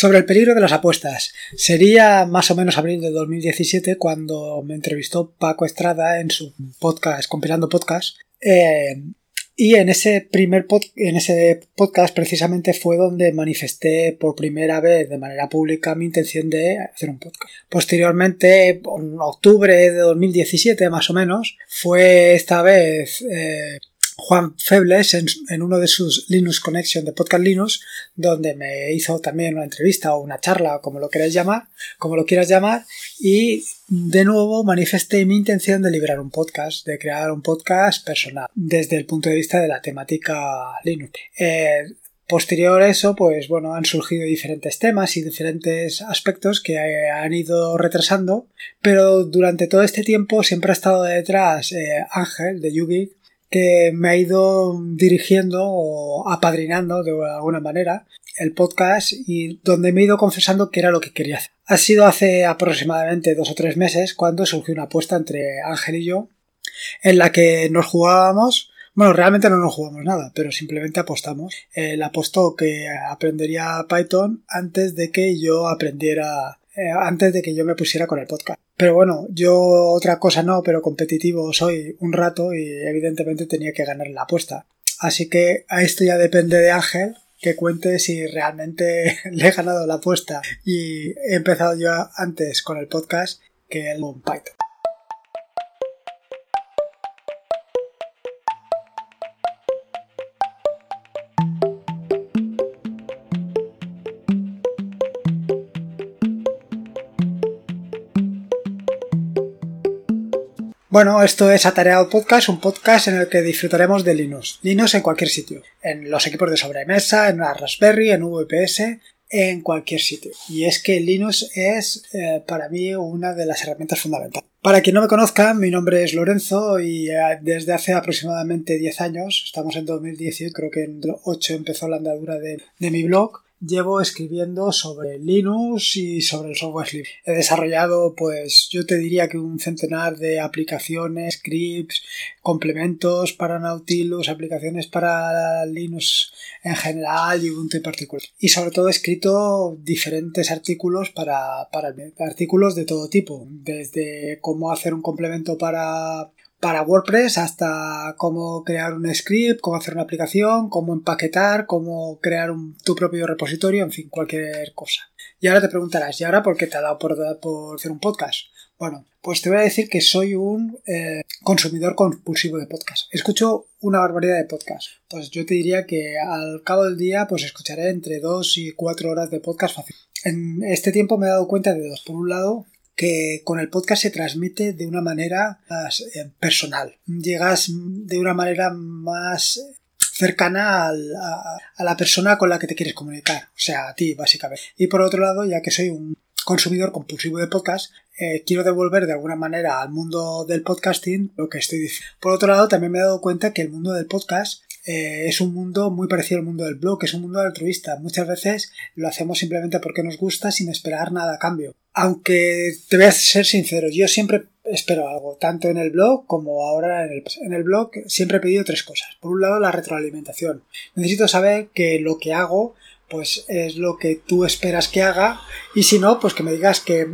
Sobre el peligro de las apuestas. Sería más o menos abril de 2017 cuando me entrevistó Paco Estrada en su podcast, Compilando Podcast. Eh, y en ese primer en ese podcast precisamente fue donde manifesté por primera vez de manera pública mi intención de hacer un podcast. Posteriormente, en octubre de 2017 más o menos, fue esta vez eh, Juan Febles en, uno de sus Linux Connection de Podcast Linux, donde me hizo también una entrevista o una charla, como lo quieras llamar, como lo quieras llamar, y de nuevo manifesté mi intención de liberar un podcast, de crear un podcast personal, desde el punto de vista de la temática Linux. Eh, posterior a eso, pues bueno, han surgido diferentes temas y diferentes aspectos que han ido retrasando, pero durante todo este tiempo siempre ha estado detrás eh, Ángel de Yugi, que me ha ido dirigiendo o apadrinando de alguna manera el podcast y donde me he ido confesando que era lo que quería hacer. Ha sido hace aproximadamente dos o tres meses cuando surgió una apuesta entre Ángel y yo en la que nos jugábamos bueno, realmente no nos jugamos nada, pero simplemente apostamos. Él apostó que aprendería Python antes de que yo aprendiera eh, antes de que yo me pusiera con el podcast. Pero bueno, yo otra cosa no, pero competitivo soy un rato y evidentemente tenía que ganar la apuesta. Así que a esto ya depende de Ángel que cuente si realmente le he ganado la apuesta y he empezado yo antes con el podcast que el Python. Bueno, esto es Atareado Podcast, un podcast en el que disfrutaremos de Linux. Linux en cualquier sitio. En los equipos de sobremesa, en una Raspberry, en VPS, en cualquier sitio. Y es que Linux es eh, para mí una de las herramientas fundamentales. Para quien no me conozca, mi nombre es Lorenzo y eh, desde hace aproximadamente 10 años, estamos en 2018, creo que en 8 empezó la andadura de mi blog, llevo escribiendo sobre Linux y sobre el software libre. He desarrollado, pues, yo te diría que un centenar de aplicaciones, scripts, complementos para Nautilus, aplicaciones para Linux en general y Ubuntu en particular. Y sobre todo he escrito diferentes artículos para, para artículos de todo tipo, desde cómo hacer un complemento para para WordPress hasta cómo crear un script, cómo hacer una aplicación, cómo empaquetar, cómo crear tu propio repositorio, en fin, cualquier cosa. Y ahora te preguntarás, ¿y ahora por qué te ha dado por, por hacer un podcast? Bueno, pues te voy a decir que soy un eh, consumidor compulsivo de podcast. Escucho una barbaridad de podcast. Pues yo te diría que al cabo del día pues escucharé entre 2 y 4 horas de podcast fácil. En este tiempo me he dado cuenta de dos. Por un lado, que con el podcast se transmite de una manera más eh, personal. Llegas de una manera más cercana a, la persona con la que te quieres comunicar, o sea, a ti básicamente. Y por otro lado, ya que soy un consumidor compulsivo de podcast, eh, quiero devolver de alguna manera al mundo del podcasting lo que estoy diciendo. Por otro lado, también me he dado cuenta que el mundo del podcast eh, es un mundo muy parecido al mundo del blog, es un mundo altruista. Muchas veces lo hacemos simplemente porque nos gusta sin esperar nada a cambio. Aunque te voy a ser sincero, yo siempre espero algo, tanto en el blog como ahora en el, en el blog siempre he pedido tres cosas. Por un lado, la retroalimentación. Necesito saber que lo que hago pues es lo que tú esperas que haga y si no, pues que me digas que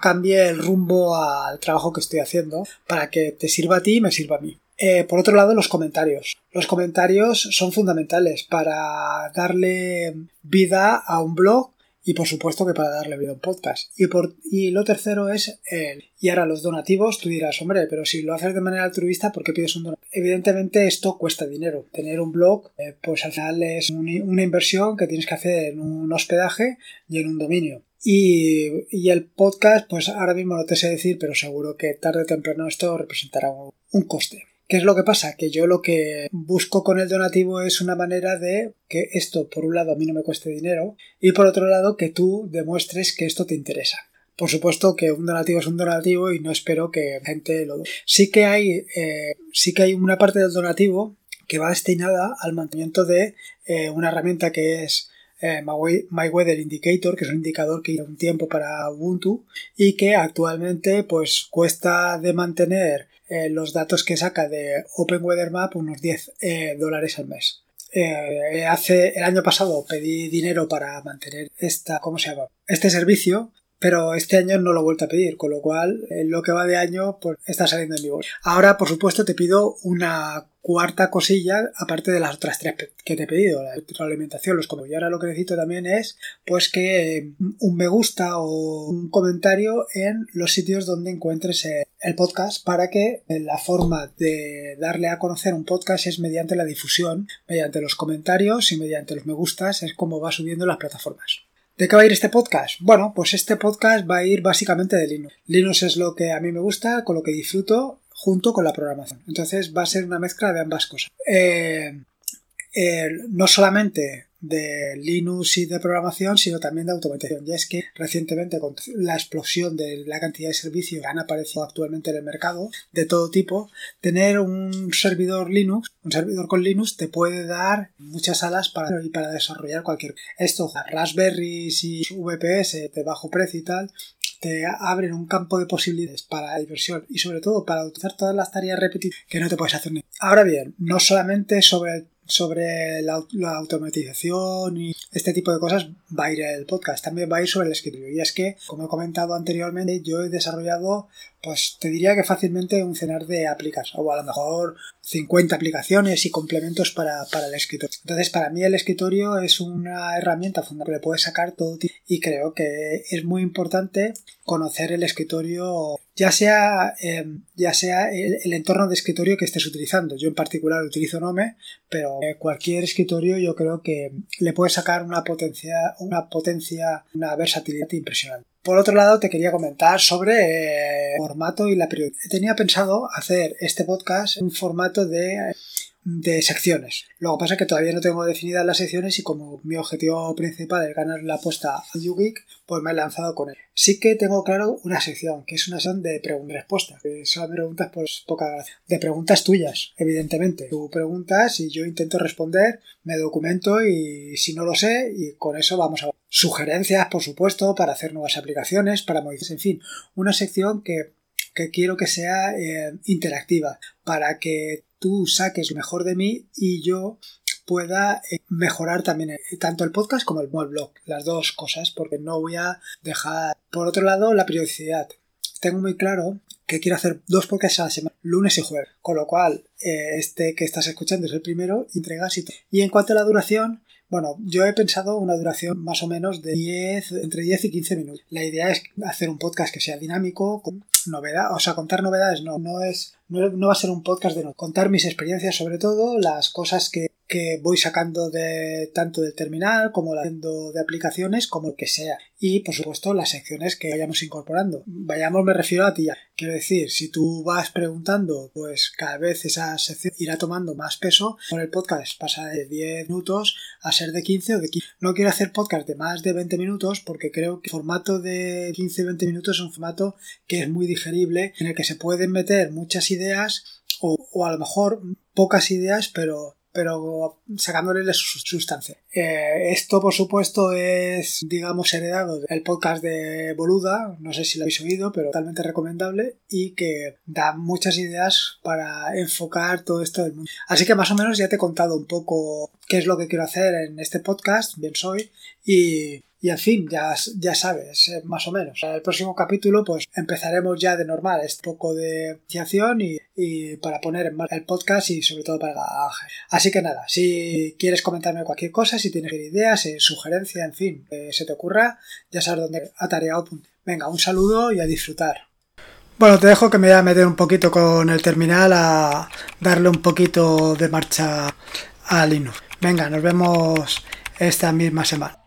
cambie el rumbo al trabajo que estoy haciendo para que te sirva a ti y me sirva a mí. Eh, por otro lado, los comentarios. Los comentarios son fundamentales para darle vida a un blog y por supuesto que para darle vida a un podcast. Y, por, y lo tercero es el... Y ahora los donativos, tú dirás, hombre, pero si lo haces de manera altruista, ¿por qué pides un donativo? Evidentemente esto cuesta dinero. Tener un blog, eh, pues al final es una inversión que tienes que hacer en un hospedaje y en un dominio. Y, el podcast, pues ahora mismo no te sé decir, pero seguro que tarde o temprano esto representará un coste. ¿Qué es lo que pasa? Que yo lo que busco con el donativo es una manera de que esto, por un lado, a mí no me cueste dinero y por otro lado, que tú demuestres que esto te interesa. Por supuesto que un donativo es un donativo y no espero que gente lo... Sí que hay, eh, sí que hay una parte del donativo que va destinada al mantenimiento de eh, una herramienta que es eh, My Weather Indicator, que es un indicador que lleva un tiempo para Ubuntu y que actualmente pues cuesta de mantener eh, los datos que saca de Open Weather Map unos 10 eh, dólares al mes. eh, hace el año pasado pedí dinero para mantener esta, ¿cómo se llama? Este servicio, pero este año no lo he vuelto a pedir, con lo cual en lo que va de año pues está saliendo en mi. Ahora, por supuesto, te pido una cuarta cosilla, aparte de las otras tres que te he pedido, la alimentación, los comentarios. Y ahora lo que necesito también es, pues, que eh, un me gusta o un comentario en los sitios donde encuentres el podcast para que eh, la forma de darle a conocer un podcast es mediante la difusión, mediante los comentarios y mediante los me gustas, es como va subiendo las plataformas. ¿De qué va a ir este podcast? Bueno, pues este podcast va a ir básicamente de Linux. Linux es lo que a mí me gusta, con lo que disfruto junto con la programación. Entonces va a ser una mezcla de ambas cosas. Eh, eh, no solamente de Linux y de programación, sino también de automatización. Y es que recientemente, con la explosión de la cantidad de servicios que han aparecido actualmente en el mercado, de todo tipo, tener un servidor Linux, un servidor con Linux, te puede dar muchas alas para, para desarrollar cualquier. Esto, Raspberry y VPS de bajo precio y tal, te abren un campo de posibilidades para la diversión y sobre todo para utilizar todas las tareas repetidas que no te puedes hacer ni. Ahora bien, no solamente sobre sobre la, automatización y este tipo de cosas va a ir el podcast, también va a ir sobre el escritorio. Y es que, como he comentado anteriormente, yo he desarrollado, pues te diría que fácilmente un cenar de aplicaciones, o a lo mejor 50 aplicaciones y complementos para, para el escritorio. Entonces, para mí el escritorio es una herramienta fundamental le puedes sacar todo y creo que es muy importante conocer el escritorio ya sea, em, ya sea el, entorno de escritorio que estés utilizando. Yo en particular utilizo Nome, pero eh, cualquier escritorio yo creo que le puede sacar una potencia, una potencia, una versatilidad impresionante. Por otro lado, te quería comentar sobre eh, formato y la periodicidad. Tenía pensado hacer este podcast en un formato de de secciones. Que pasa que todavía no tengo definidas las secciones y como mi objetivo principal es ganar la apuesta a YouGeek, pues me he lanzado con él. Sí que tengo claro una sección, que es una sección de preguntas-respuestas, son preguntas pues poca gracia. De preguntas tuyas, evidentemente. Tú preguntas y yo intento responder, me documento y si no lo sé, y con eso vamos a sugerencias, por supuesto, para hacer nuevas aplicaciones, para modificar, en fin, una sección que que quiero que sea eh, interactiva para que tú saques mejor de mí y yo pueda eh, mejorar también eh, tanto el podcast como el blog, las dos cosas, porque no voy a dejar. Por otro lado, la periodicidad. Tengo muy claro que quiero hacer dos podcasts a la semana, lunes y jueves, con lo cual este que estás escuchando es el primero, entregas y Y en cuanto a la duración, bueno, yo he pensado una duración más o menos de 10, entre 10 y 15 minutos. La idea es hacer un podcast que sea dinámico, con novedad, o sea, contar novedades no, no es, no, va a ser un podcast de no, contar mis experiencias sobre todo, las cosas que que voy sacando de tanto del terminal como haciendo de aplicaciones como el que sea. Y por supuesto las secciones que vayamos incorporando. Vayamos me refiero a ti. Quiero decir si tú vas preguntando pues cada vez esa sección irá tomando más peso. Con el podcast pasa de 10 minutos a ser de 15 o de 15 no quiero hacer podcast de más de 20 minutos porque creo que el formato de 15-20 minutos es un formato que es muy digerible en el que se pueden meter muchas ideas o, o a lo mejor pocas ideas pero pero sacándole su sustancia. Eh, esto, por supuesto, es, digamos, heredado del podcast de Boluda, no sé si lo habéis oído, pero totalmente recomendable y que da muchas ideas para enfocar todo esto del mundo. Así que más o menos ya te he contado un poco qué es lo que quiero hacer en este podcast, bien soy, y y en fin, ya, ya sabes, eh, más o menos. En el próximo capítulo, pues empezaremos ya de normal, este poco de iniciación y, y para poner en marcha el podcast y sobre todo para la Así que nada, si quieres comentarme cualquier cosa, si tienes ideas, eh, sugerencia, en fin, que se te ocurra, ya sabes dónde atareado. Venga, un saludo y a disfrutar. Bueno, te dejo que me voy a meter un poquito con el terminal a darle un poquito de marcha a Linux. Venga, nos vemos esta misma semana.